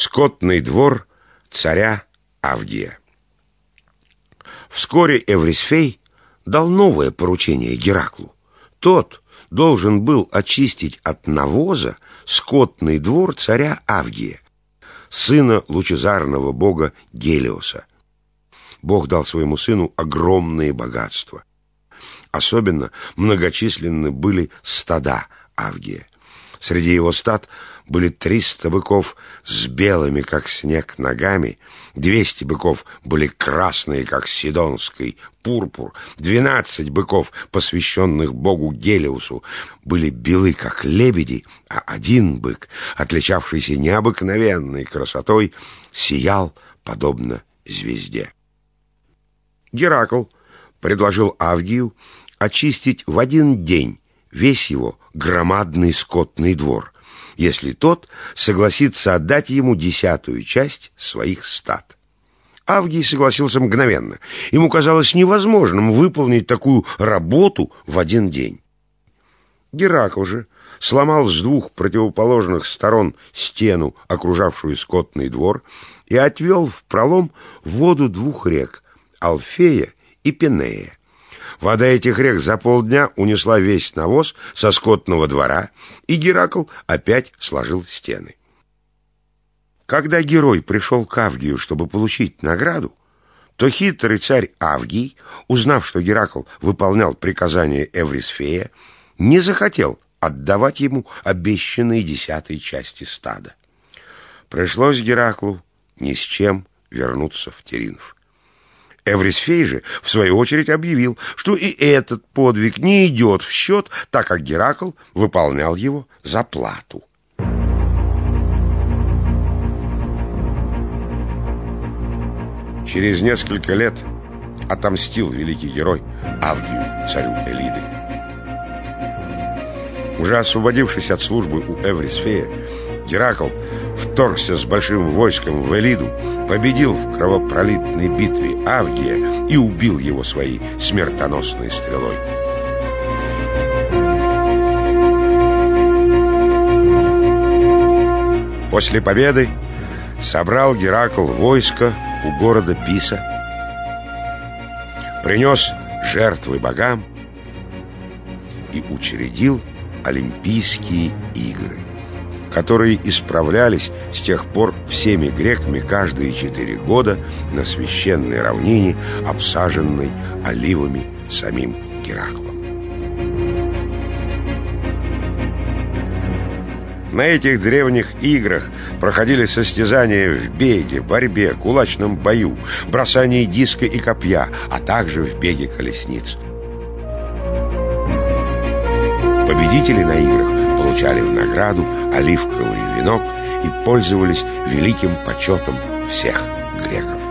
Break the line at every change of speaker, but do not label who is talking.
Скотный двор царя Авгия. Вскоре Эврисфей дал новое поручение Гераклу. Тот должен был очистить от навоза скотный двор царя Авгия, сына лучезарного бога Гелиоса. Бог дал своему сыну огромные богатства. Особенно многочисленны были стада Авгия. Среди его стад были триста быков с белыми, как снег, ногами, двести быков были красные, как сидонский пурпур, двенадцать быков, посвященных богу Гелиусу, были белы, как лебеди, а один бык, отличавшийся необыкновенной красотой, сиял, подобно звезде. Геракл предложил Авгию очистить в один день весь его громадный скотный двор, если тот согласится отдать ему десятую часть своих стад. Авгий согласился мгновенно. Ему казалось невозможным выполнить такую работу в один день. Геракл же сломал с двух противоположных сторон стену, окружавшую скотный двор, и отвел в пролом воду двух рек — Алфея и Пенея. Вода этих рек за полдня унесла весь навоз со скотного двора, и Геракл опять сложил стены. Когда герой пришел к Авгию, чтобы получить награду, то хитрый царь Авгий, узнав, что Геракл выполнял приказание Эврисфея, не захотел отдавать ему обещанные десятой части стада. Пришлось Гераклу ни с чем вернуться в Теринов. Эврисфей же, в свою очередь, объявил, что и этот подвиг не идет в счет, так как Геракл выполнял его за плату. Через несколько лет отомстил великий герой Авгию, царю Элиды. Уже освободившись от службы у Эврисфея, Геракл вторгся с большим войском в Элиду, победил в кровопролитной битве Авгия и убил его своей смертоносной стрелой. После победы собрал Геракл войско у города Писа, принес жертвы богам и учредил Олимпийские игры которые исправлялись с тех пор всеми греками каждые четыре года на священной равнине, обсаженной оливами самим Гераклом. На этих древних играх проходили состязания в беге, борьбе, кулачном бою, бросании диска и копья, а также в беге колесниц. Победители на играх получали в награду оливковый венок и пользовались великим почетом всех греков.